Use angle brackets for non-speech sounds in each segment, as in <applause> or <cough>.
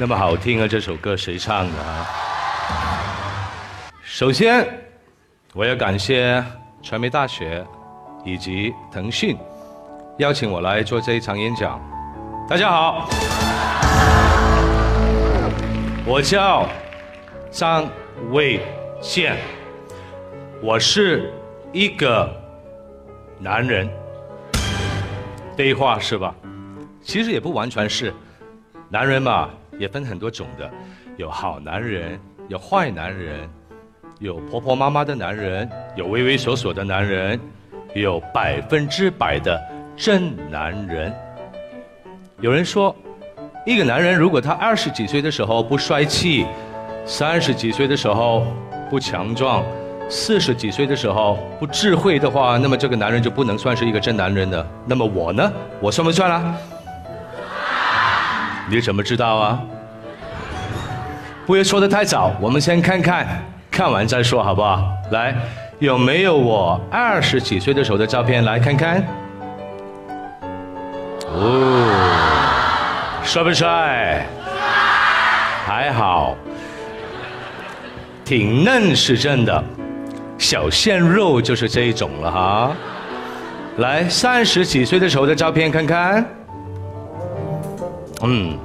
那么好听啊！这首歌谁唱的啊？首先，我要感谢传媒大学以及腾讯邀请我来做这一场演讲。大家好，我叫张卫健，我是一个男人。对话是吧？其实也不完全是，男人嘛也分很多种的，有好男人，有坏男人，有婆婆妈妈的男人，有畏畏缩缩的男人，有百分之百的真男人。有人说，一个男人如果他二十几岁的时候不帅气，三十几岁的时候不强壮，四十几岁的时候不智慧的话，那么这个男人就不能算是一个真男人的。那么我呢？我算不算了？你怎么知道啊？不要说的太早，我们先看看，看完再说，好不好？来，有没有我二十几岁的时候的照片？来看看。哦，帅不帅？还好，挺嫩是真的，小鲜肉就是这一种了哈。来，三十几岁的时候的照片看看。嗯，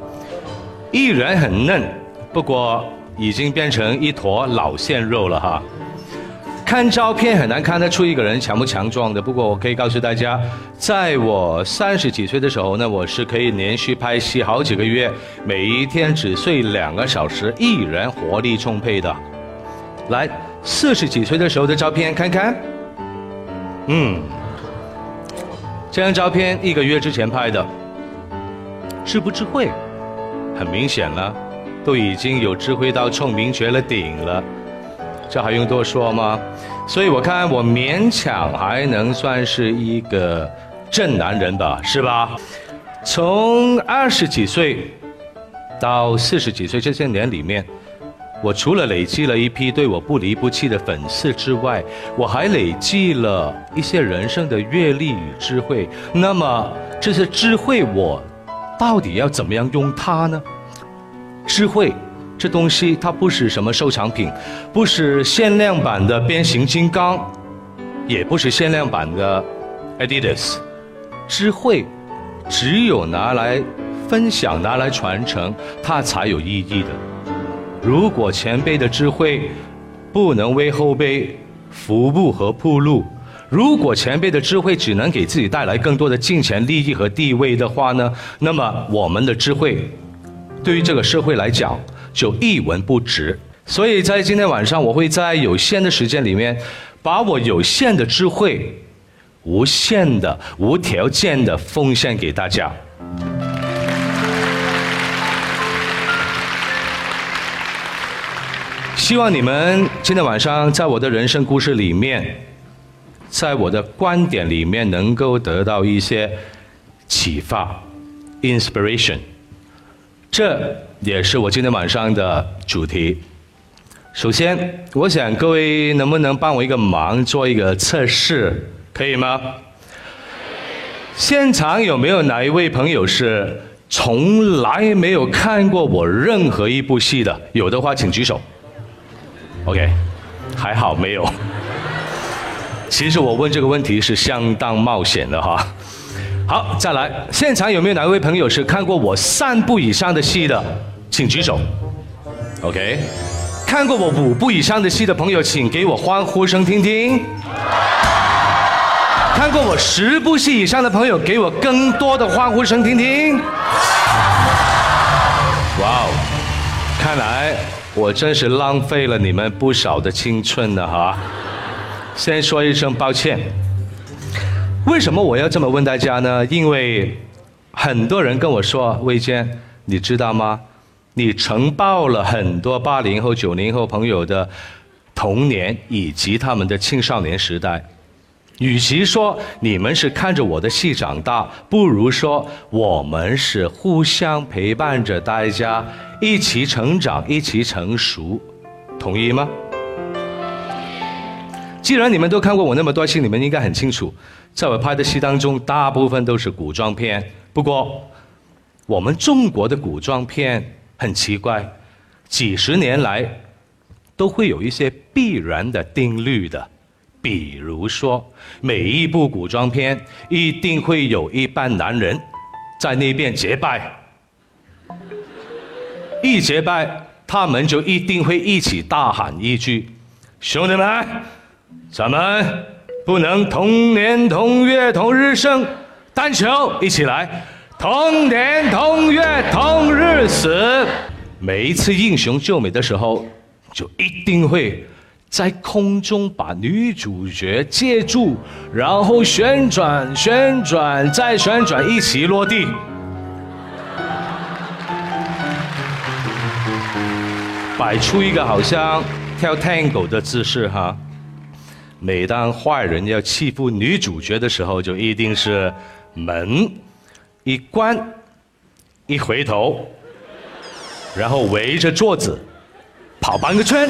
依然很嫩，不过已经变成一坨老鲜肉了哈。看照片很难看得出一个人强不强壮的，不过我可以告诉大家，在我三十几岁的时候呢，我是可以连续拍戏好几个月，每一天只睡两个小时，依然活力充沛的。来，四十几岁的时候的照片看看。嗯，这张照片一个月之前拍的。智不智慧，很明显了，都已经有智慧到聪明绝了顶了，这还用多说吗？所以我看我勉强还能算是一个正男人吧，是吧？从二十几岁到四十几岁这些年里面，我除了累积了一批对我不离不弃的粉丝之外，我还累积了一些人生的阅历与智慧。那么这些智慧我。到底要怎么样用它呢？智慧这东西，它不是什么收藏品，不是限量版的变形金刚，也不是限量版的 Adidas。智慧只有拿来分享、拿来传承，它才有意义的。如果前辈的智慧不能为后辈服务和铺路，如果前辈的智慧只能给自己带来更多的金钱利益和地位的话呢？那么我们的智慧，对于这个社会来讲就一文不值。所以在今天晚上，我会在有限的时间里面，把我有限的智慧，无限的、无条件的奉献给大家。希望你们今天晚上在我的人生故事里面。在我的观点里面，能够得到一些启发，inspiration，这也是我今天晚上的主题。首先，我想各位能不能帮我一个忙，做一个测试，可以吗？现场有没有哪一位朋友是从来没有看过我任何一部戏的？有的话，请举手。OK，还好没有。其实我问这个问题是相当冒险的哈。好，再来，现场有没有哪位朋友是看过我三部以上的戏的？请举手。OK，看过我五部以上的戏的朋友，请给我欢呼声听听。看过我十部戏以上的朋友，给我更多的欢呼声听听。哇哦，看来我真是浪费了你们不少的青春呢哈。先说一声抱歉。为什么我要这么问大家呢？因为很多人跟我说：“魏坚，你知道吗？你承包了很多八零后、九零后朋友的童年以及他们的青少年时代。与其说你们是看着我的戏长大，不如说我们是互相陪伴着大家一起成长、一起成熟。同意吗？”既然你们都看过我那么多戏，你们应该很清楚，在我拍的戏当中，大部分都是古装片。不过，我们中国的古装片很奇怪，几十年来都会有一些必然的定律的。比如说，每一部古装片一定会有一班男人在那边结拜，一结拜，他们就一定会一起大喊一句：“兄弟们，咱们不能同年同月同日生，但求一起来，同年同月同日死。”每一次英雄救美的时候，就一定会。在空中把女主角接住，然后旋转、旋转再旋转，一起落地，摆出一个好像跳 tango 的姿势哈。每当坏人要欺负女主角的时候，就一定是门一关，一回头，然后围着桌子跑半个圈。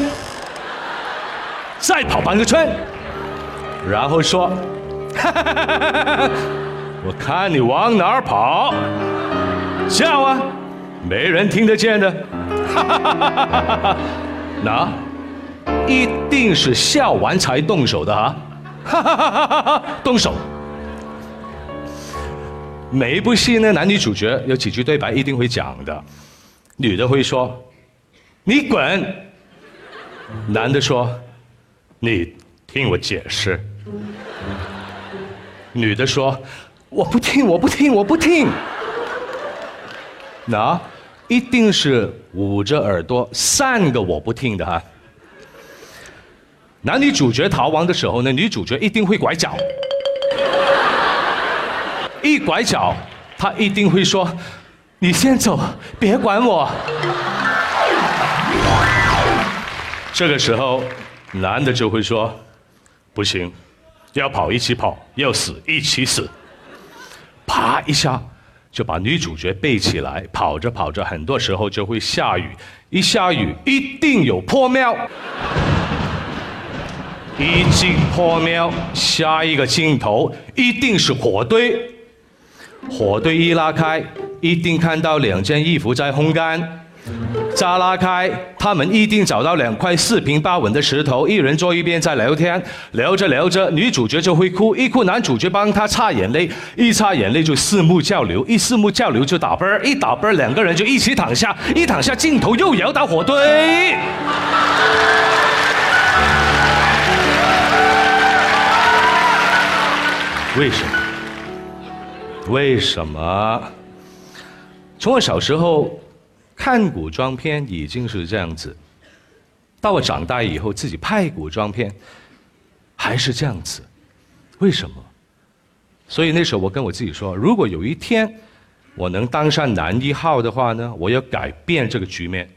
再跑半个圈，然后说：“我看你往哪儿跑，叫啊，没人听得见的。那一定是笑完才动手的啊！动手。每一部戏呢，男女主角有几句对白一定会讲的，女的会说：‘你滚。’男的说。”你听我解释。女的说：“我不听，我不听，我不听。”那一定是捂着耳朵三个我不听的哈。男女主角逃亡的时候呢，女主角一定会拐角，<laughs> 一拐角，她一定会说：“你先走，别管我。” <laughs> 这个时候。男的就会说：“不行，要跑一起跑，要死一起死。”啪一下就把女主角背起来，跑着跑着，很多时候就会下雨，一下雨一定有破庙，一进破庙，下一个镜头一定是火堆，火堆一拉开，一定看到两件衣服在烘干。再拉开，他们一定找到两块四平八稳的石头，一人坐一边在聊天，聊着聊着，女主角就会哭，一哭男主角帮她擦眼泪，一擦眼泪就四目交流，一四目交流就打啵，一打啵两个人就一起躺下，一躺下镜头又摇到火堆。为什么？为什么？从我小时候。看古装片已经是这样子，到我长大以后自己拍古装片，还是这样子，为什么？所以那时候我跟我自己说，如果有一天我能当上男一号的话呢，我要改变这个局面。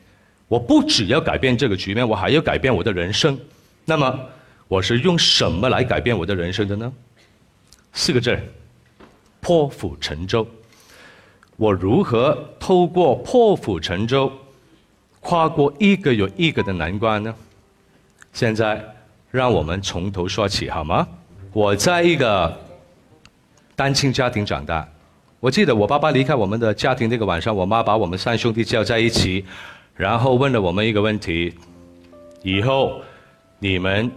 我不只要改变这个局面，我还要改变我的人生。那么我是用什么来改变我的人生的呢？四个字：破釜沉舟。我如何透过破釜沉舟，跨过一个又一个的难关呢？现在，让我们从头说起好吗？我在一个单亲家庭长大。我记得我爸爸离开我们的家庭那个晚上，我妈把我们三兄弟叫在一起，然后问了我们一个问题：以后你们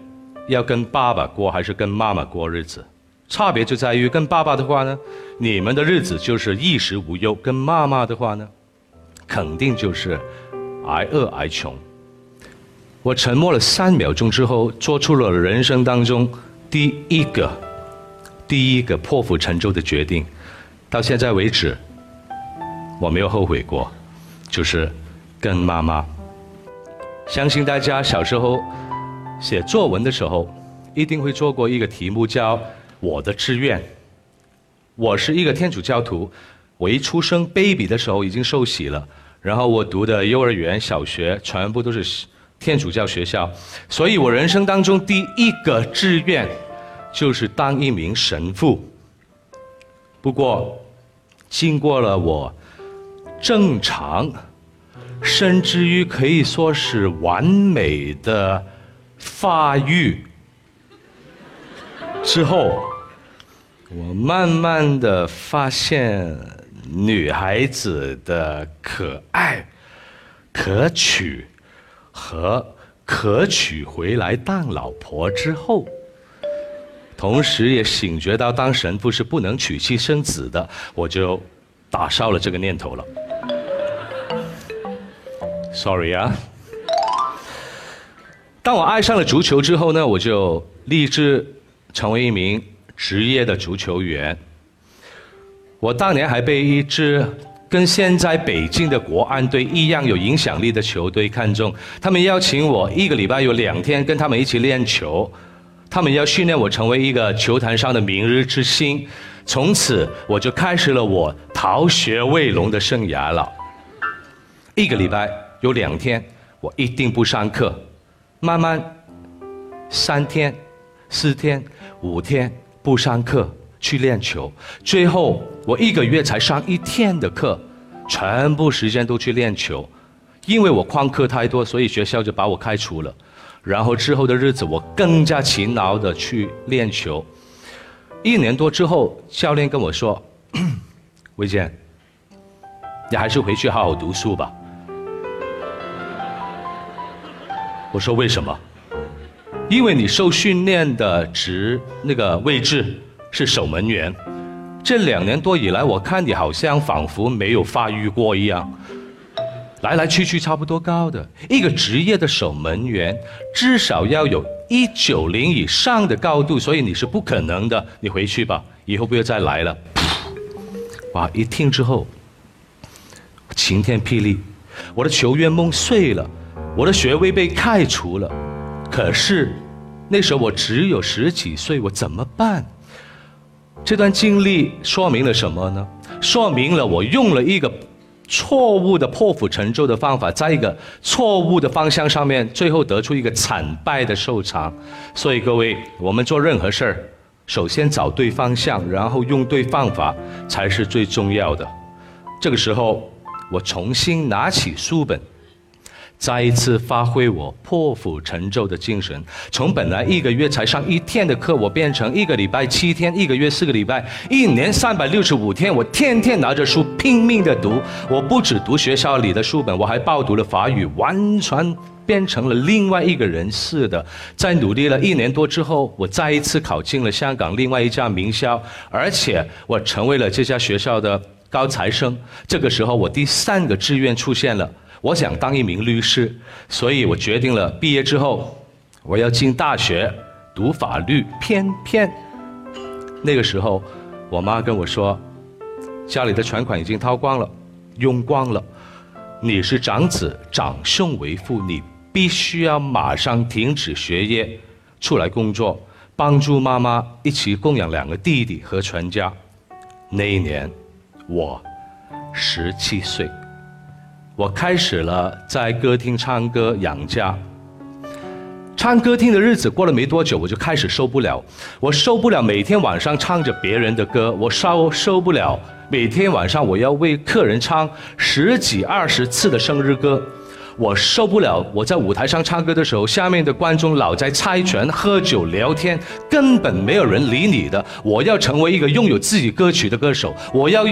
要跟爸爸过还是跟妈妈过日子？差别就在于，跟爸爸的话呢，你们的日子就是衣食无忧；跟妈妈的话呢，肯定就是挨饿挨穷。我沉默了三秒钟之后，做出了人生当中第一个、第一个破釜沉舟的决定。到现在为止，我没有后悔过，就是跟妈妈。相信大家小时候写作文的时候，一定会做过一个题目叫。我的志愿，我是一个天主教徒。我一出生 baby 的时候已经受洗了，然后我读的幼儿园、小学全部都是天主教学校，所以我人生当中第一个志愿就是当一名神父。不过，经过了我正常，甚至于可以说是完美的发育之后。我慢慢的发现女孩子的可爱，可娶和可娶回来当老婆之后，同时也醒觉到当神父是不能娶妻生子的，我就打消了这个念头了。Sorry 啊。当我爱上了足球之后呢，我就立志成为一名职业的足球员。我当年还被一支跟现在北京的国安队一样有影响力的球队看中，他们邀请我一个礼拜有两天跟他们一起练球，他们要训练我成为一个球坛上的明日之星。从此我就开始了我逃学卫龙的生涯了。一个礼拜有两天，我一定不上课。慢慢，三天、四天、五天不上课去练球，最后我一个月才上一天的课，全部时间都去练球，因为我旷课太多，所以学校就把我开除了。然后之后的日子，我更加勤劳的去练球。一年多之后，教练跟我说：“ <clears throat> 魏健，你还是回去好好读书吧。”我说为什么？因为你受训练的职那个位置是守门员，这两年多以来，我看你好像仿佛没有发育过一样，来来去去差不多高的一个职业的守门员，至少要有一九零以上的高度，所以你是不可能的。你回去吧，以后不要再来了。哇！一听之后，晴天霹雳，我的球员梦碎了。我的学位被开除了，可是那时候我只有十几岁，我怎么办？这段经历说明了什么呢？说明了我用了一个错误的破釜沉舟的方法，在一个错误的方向上面，最后得出一个惨败的收场。所以各位，我们做任何事儿，首先找对方向，然后用对方法，才是最重要的。这个时候，我重新拿起书本。再一次发挥我破釜沉舟的精神，从本来一个月才上一天的课，我变成一个礼拜七天，一个月四个礼拜，一年三百六十五天，我天天拿着书拼命的读。我不只读学校里的书本，我还报读了法语，完全变成了另外一个人似的。在努力了一年多之后，我再一次考进了香港另外一家名校，而且我成为了这家学校的高材生。这个时候，我第三个志愿出现了。我想当一名律师，所以我决定了毕业之后我要进大学读法律。偏偏那个时候，我妈跟我说，家里的存款已经掏光了，用光了。你是长子，长兄为父，你必须要马上停止学业，出来工作，帮助妈妈一起供养两个弟弟和全家。那一年，我十七岁。我开始了在歌厅唱歌养家。唱歌厅的日子过了没多久，我就开始受不了。我受不了每天晚上唱着别人的歌，我受受不了每天晚上我要为客人唱十几二十次的生日歌。我受不了我在舞台上唱歌的时候，下面的观众老在猜拳、喝酒、聊天，根本没有人理你的。我要成为一个拥有自己歌曲的歌手，我要。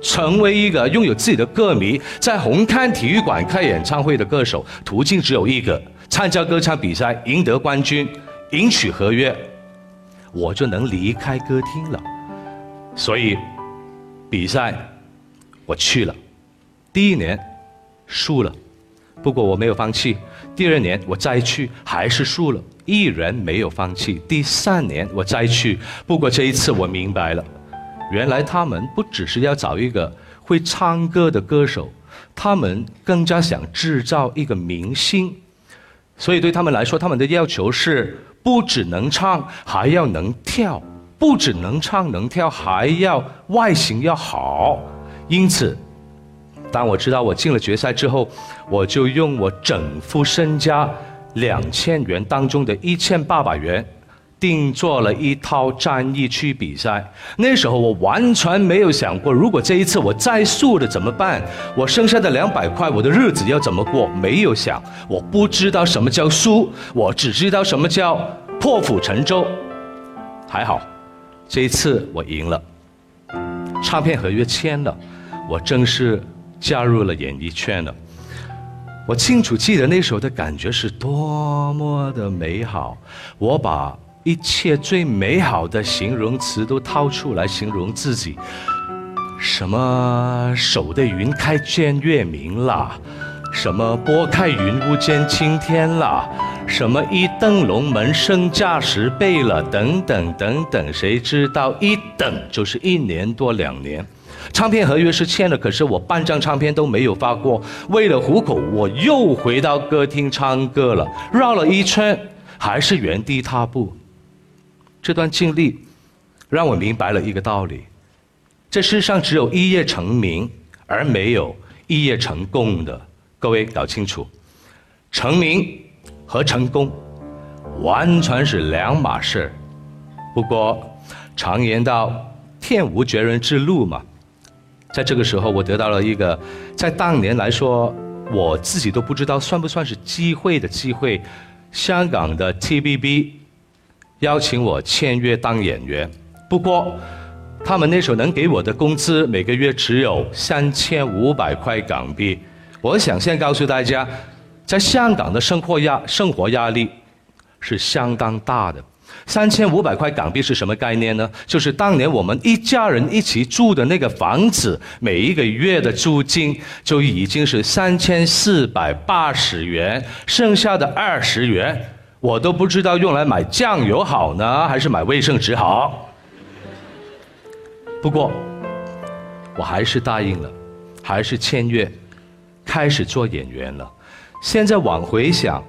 成为一个拥有自己的歌迷，在红磡体育馆开演唱会的歌手，途径只有一个：参加歌唱比赛，赢得冠军，赢取合约，我就能离开歌厅了。所以，比赛我去了。第一年输了，不过我没有放弃。第二年我再去，还是输了，依然没有放弃。第三年我再去，不过这一次我明白了。原来他们不只是要找一个会唱歌的歌手，他们更加想制造一个明星。所以对他们来说，他们的要求是不只能唱，还要能跳；不只能唱能跳，还要外形要好。因此，当我知道我进了决赛之后，我就用我整副身家两千元当中的一千八百元。定做了一套战役去比赛。那时候我完全没有想过，如果这一次我再输了怎么办？我剩下的两百块，我的日子要怎么过？没有想，我不知道什么叫输，我只知道什么叫破釜沉舟。还好，这一次我赢了，唱片合约签了，我正式加入了演艺圈了。我清楚记得那时候的感觉是多么的美好。我把一切最美好的形容词都掏出来形容自己，什么守得云开见月明啦，什么拨开云雾见青天啦，什么一登龙门身价十倍了，等等等等，谁知道一等就是一年多两年。唱片合约是签了，可是我半张唱片都没有发过。为了糊口，我又回到歌厅唱歌了，绕了一圈，还是原地踏步。这段经历让我明白了一个道理：这世上只有一夜成名，而没有一夜成功的。各位搞清楚，成名和成功完全是两码事。不过常言道，天无绝人之路嘛。在这个时候，我得到了一个，在当年来说，我自己都不知道算不算是机会的机会。香港的 TVB 邀请我签约当演员，不过他们那时候能给我的工资每个月只有三千五百块港币。我想先告诉大家，在香港的生活压生活压力是相当大的。三千五百块港币是什么概念呢？就是当年我们一家人一起住的那个房子，每一个月的租金就已经是三千四百八十元，剩下的二十元我都不知道用来买酱油好呢，还是买卫生纸好。不过，我还是答应了，还是签约，开始做演员了。现在往回想。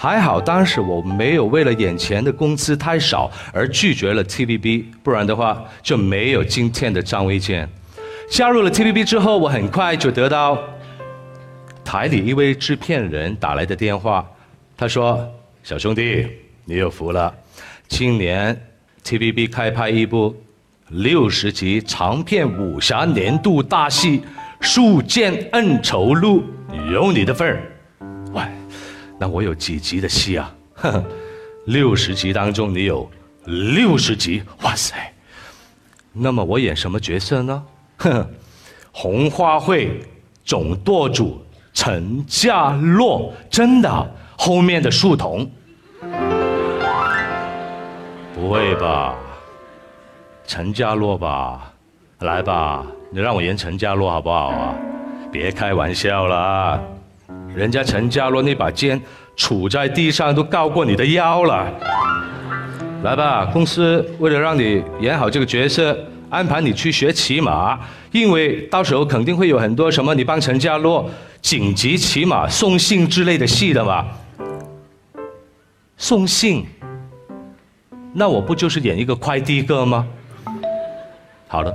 还好当时我没有为了眼前的工资太少而拒绝了 TVB，不然的话就没有今天的张卫健。加入了 TVB 之后，我很快就得到台里一位制片人打来的电话，他说：“小兄弟，你有福了，今年 TVB 开拍一部六十集长片武侠年度大戏《数剑恩仇录》，有你的份儿。”喂。那我有几集的戏啊？<laughs> 六十集当中你有六十集，哇塞！那么我演什么角色呢？<laughs> 红花会总舵主陈家洛，真的？后面的树童？不会吧？陈家洛吧？来吧，你让我演陈家洛好不好啊？别开玩笑了。人家陈家洛那把剑杵在地上都高过你的腰了，来吧，公司为了让你演好这个角色，安排你去学骑马，因为到时候肯定会有很多什么你帮陈家洛紧急骑马送信之类的戏的嘛。送信？那我不就是演一个快递哥吗？好了，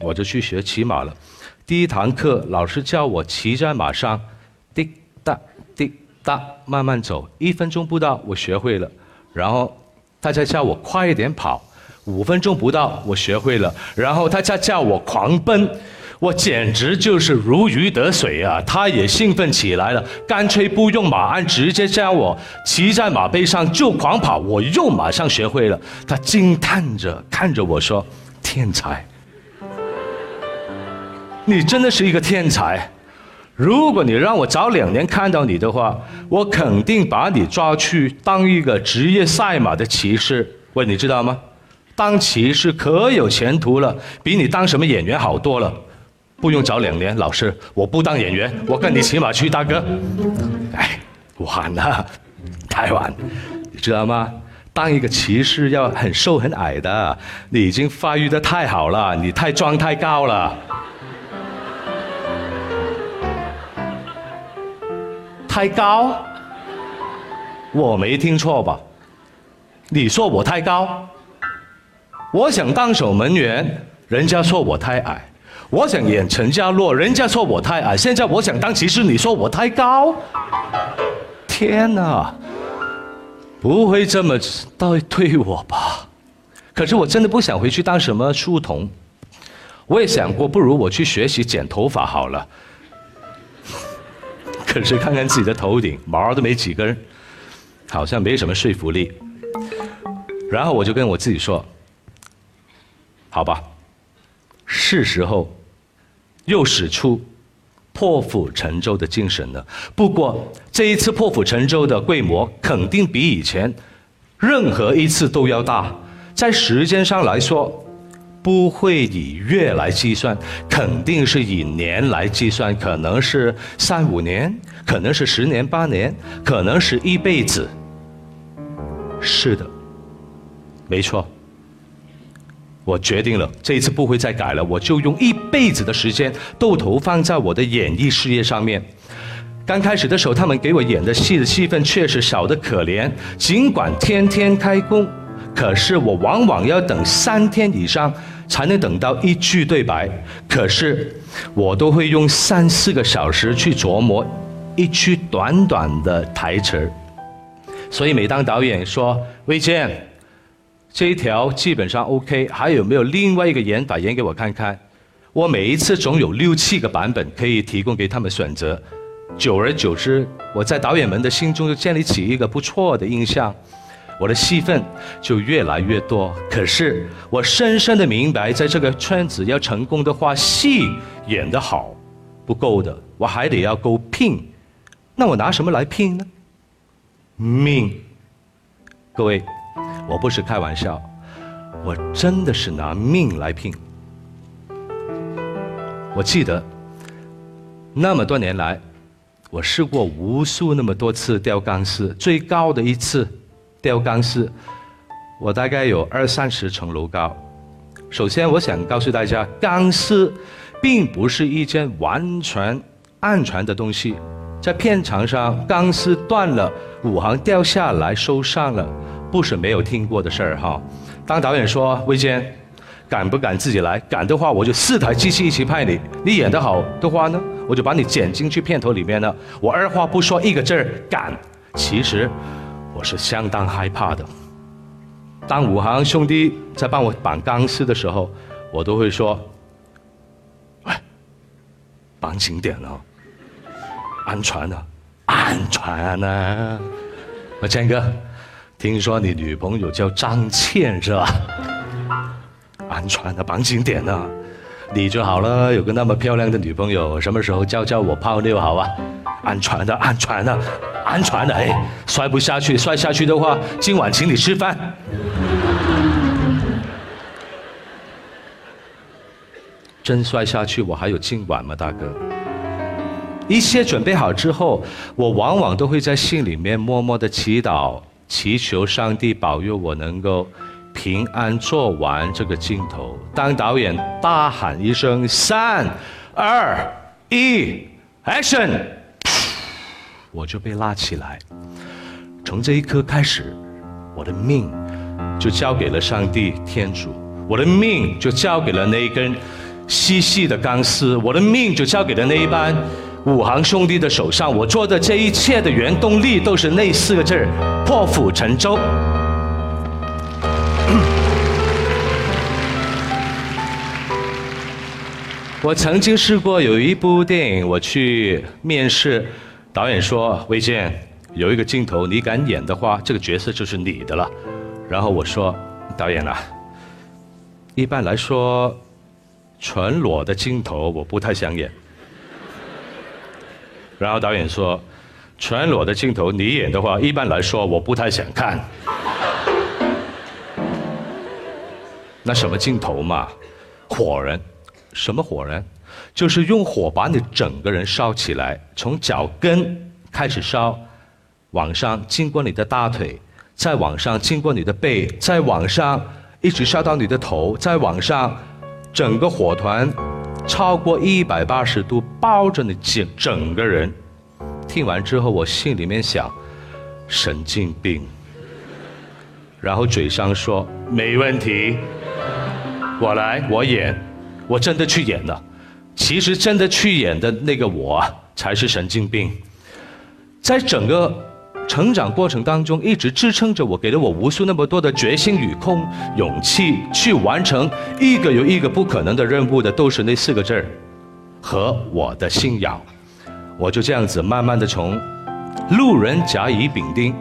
我就去学骑马了。第一堂课，老师叫我骑在马上。滴答滴答，慢慢走，一分钟不到，我学会了。然后大家叫我快一点跑，五分钟不到，我学会了。然后大家叫我狂奔，我简直就是如鱼得水啊！他也兴奋起来了，干脆不用马鞍，直接将我骑在马背上就狂跑，我又马上学会了。他惊叹着看着我说：“天才，你真的是一个天才。”如果你让我早两年看到你的话，我肯定把你抓去当一个职业赛马的骑士。喂，你知道吗？当骑士可有前途了，比你当什么演员好多了。不用找两年，老师，我不当演员，我跟你骑马去，大哥。哎，晚了，太晚，你知道吗？当一个骑士要很瘦很矮的，你已经发育的太好了，你太壮太高了。太高，我没听错吧？你说我太高，我想当守门员，人家说我太矮；我想演陈家洛，人家说我太矮。现在我想当骑士，你说我太高？天哪，不会这么倒对我吧？可是我真的不想回去当什么书童，我也想过，不如我去学习剪头发好了。可是看看自己的头顶，毛都没几根，好像没什么说服力。然后我就跟我自己说：“好吧，是时候又使出破釜沉舟的精神了。不过这一次破釜沉舟的规模肯定比以前任何一次都要大，在时间上来说。不会以月来计算，肯定是以年来计算，可能是三五年，可能是十年八年，可能是一辈子。是的，没错，我决定了，这一次不会再改了，我就用一辈子的时间都投放在我的演艺事业上面。刚开始的时候，他们给我演的戏的戏份确实少得可怜，尽管天天开工，可是我往往要等三天以上。才能等到一句对白，可是我都会用三四个小时去琢磨一句短短的台词所以每当导演说“魏健，这一条基本上 OK，还有没有另外一个演法演给我看看？”我每一次总有六七个版本可以提供给他们选择。久而久之，我在导演们的心中就建立起一个不错的印象。我的戏份就越来越多，可是我深深的明白，在这个圈子要成功的话，戏演得好不够的，我还得要够拼。那我拿什么来拼呢？命。各位，我不是开玩笑，我真的是拿命来拼。我记得那么多年来，我试过无数那么多次吊钢丝，最高的一次。吊钢丝，我大概有二三十层楼高。首先，我想告诉大家，钢丝并不是一件完全安全的东西。在片场上，钢丝断了，五行掉下来受伤了，不是没有听过的事儿哈。当导演说：“魏坚，敢不敢自己来？敢的话，我就四台机器一起派你。你演得好的话呢，我就把你剪进去片头里面了。我二话不说，一个字儿敢。其实。”我是相当害怕的。当武行兄弟在帮我绑钢丝的时候，我都会说：“喂，绑紧点哦，安全啊，安全啊！”我谦哥，听说你女朋友叫张倩是吧？安全的，绑紧点啊！你就好了，有个那么漂亮的女朋友，什么时候教教我泡妞好啊？安全的，安全的。安全的哎，摔不下去，摔下去的话，今晚请你吃饭。真摔下去，我还有今晚吗，大哥？一切准备好之后，我往往都会在心里面默默的祈祷，祈求上帝保佑我能够平安做完这个镜头。当导演大喊一声“三、二、一，Action！” 我就被拉起来，从这一刻开始，我的命就交给了上帝天主，我的命就交给了那一根细细的钢丝，我的命就交给了那一班五行兄弟的手上。我做的这一切的原动力都是那四个字儿：破釜沉舟。<coughs> 我曾经试过有一部电影，我去面试。导演说：“魏健，有一个镜头，你敢演的话，这个角色就是你的了。”然后我说：“导演啊，一般来说，全裸的镜头我不太想演。”然后导演说：“全裸的镜头你演的话，一般来说我不太想看。”那什么镜头嘛？火人？什么火人？就是用火把你整个人烧起来，从脚跟开始烧，往上经过你的大腿，再往上经过你的背，再往上一直烧到你的头，再往上，整个火团超过一百八十度抱着你整整个人。听完之后，我心里面想，神经病。然后嘴上说没问题，我来，我演，我真的去演了。其实真的去演的那个我才是神经病，在整个成长过程当中，一直支撑着我，给了我无数那么多的决心与空勇气，去完成一个又一个不可能的任务的，都是那四个字儿和我的信仰。我就这样子慢慢的从路人甲乙丙丁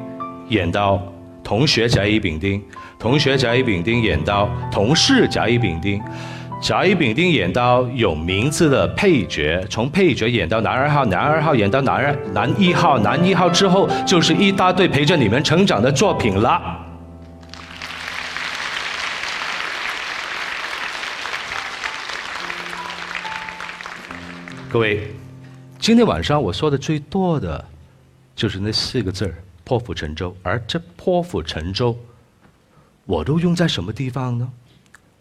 演到同学甲乙丙丁，同学甲乙丙丁演到同事甲乙丙丁。甲乙丙丁演到有名字的配角，从配角演到男二号，男二号演到男二男一号，男一号之后就是一大堆陪着你们成长的作品了。各位，今天晚上我说的最多的，就是那四个字“破釜沉舟”，而这“破釜沉舟”，我都用在什么地方呢？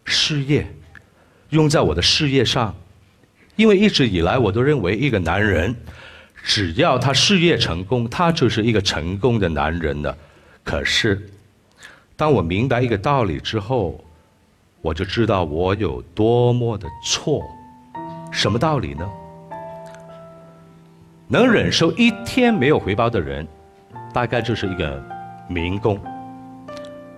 事业。用在我的事业上，因为一直以来我都认为一个男人，只要他事业成功，他就是一个成功的男人了。可是，当我明白一个道理之后，我就知道我有多么的错。什么道理呢？能忍受一天没有回报的人，大概就是一个民工；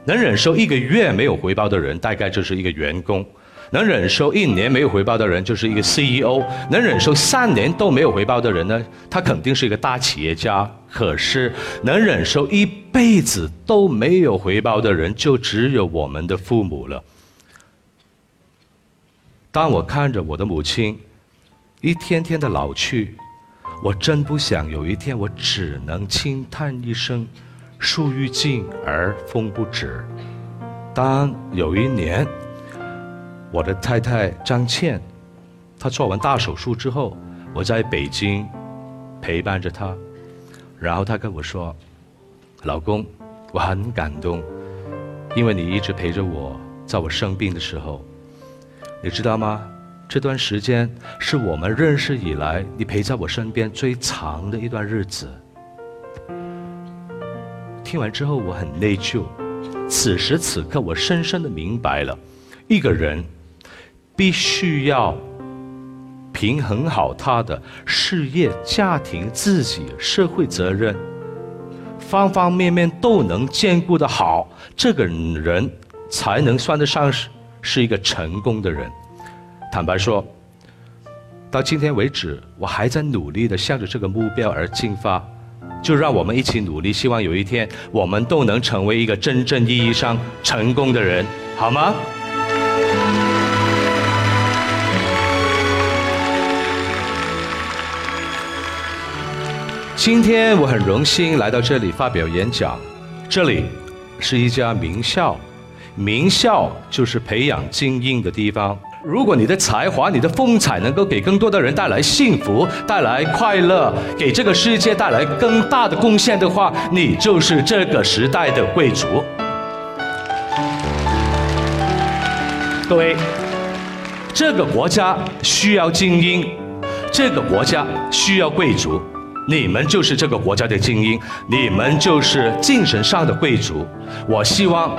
能忍受一个月没有回报的人，大概就是一个员工。能忍受一年没有回报的人，就是一个 CEO；能忍受三年都没有回报的人呢，他肯定是一个大企业家。可是，能忍受一辈子都没有回报的人，就只有我们的父母了。当我看着我的母亲一天天的老去，我真不想有一天我只能轻叹一声：“树欲静而风不止。”当有一年。我的太太张倩，她做完大手术之后，我在北京陪伴着她，然后她跟我说：“老公，我很感动，因为你一直陪着我，在我生病的时候，你知道吗？这段时间是我们认识以来你陪在我身边最长的一段日子。”听完之后，我很内疚。此时此刻，我深深的明白了，一个人。必须要平衡好他的事业、家庭、自己、社会责任，方方面面都能兼顾的好，这个人才能算得上是是一个成功的人。坦白说，到今天为止，我还在努力的向着这个目标而进发。就让我们一起努力，希望有一天我们都能成为一个真正意义上成功的人，好吗？今天我很荣幸来到这里发表演讲。这里是一家名校，名校就是培养精英的地方。如果你的才华、你的风采能够给更多的人带来幸福、带来快乐，给这个世界带来更大的贡献的话，你就是这个时代的贵族。各位，这个国家需要精英，这个国家需要贵族。你们就是这个国家的精英，你们就是精神上的贵族。我希望，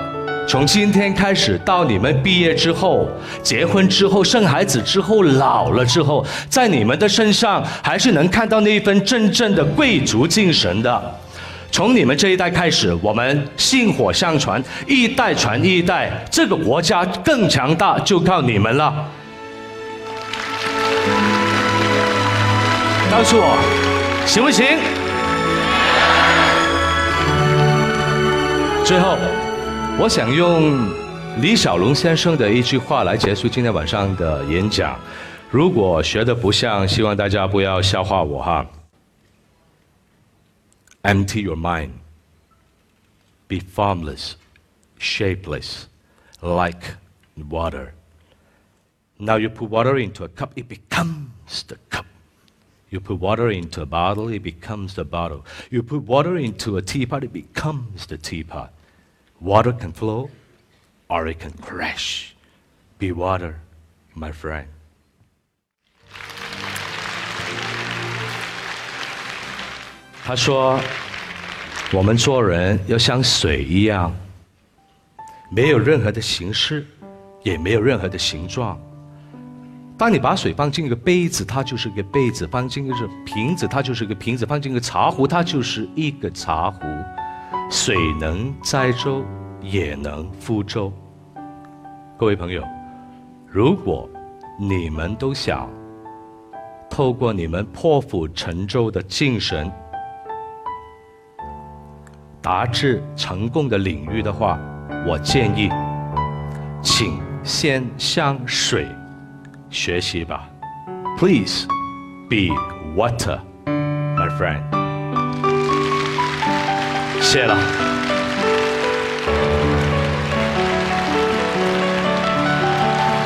从今天开始到你们毕业之后、结婚之后、生孩子之后、老了之后，在你们的身上还是能看到那一份真正的贵族精神的。从你们这一代开始，我们薪火相传，一代传一代，这个国家更强大就靠你们了。告诉我。行不行？最后，我想用李小龙先生的一句话来结束今天晚上的演讲。如果学的不像，希望大家不要笑话我哈。Empty your mind. Be formless, shapeless, like water. Now you put water into a cup, it becomes the cup. You put water into a bottle, it becomes the bottle. You put water into a teapot, it becomes the teapot. Water can flow or it can crash. Be water, my friend. 他说：“我们做人要像水一样，没有任何的形式，也没有任何的形状。 当你把水放进一个杯子，它就是一个杯子；放进一个瓶子，它就是一个瓶子；放进一个茶壶，它就是一个茶壶。水能载舟，也能覆舟。各位朋友，如果你们都想透过你们破釜沉舟的精神，达至成功的领域的话，我建议，请先向水。学习吧。Please be water, my friend. 谢了。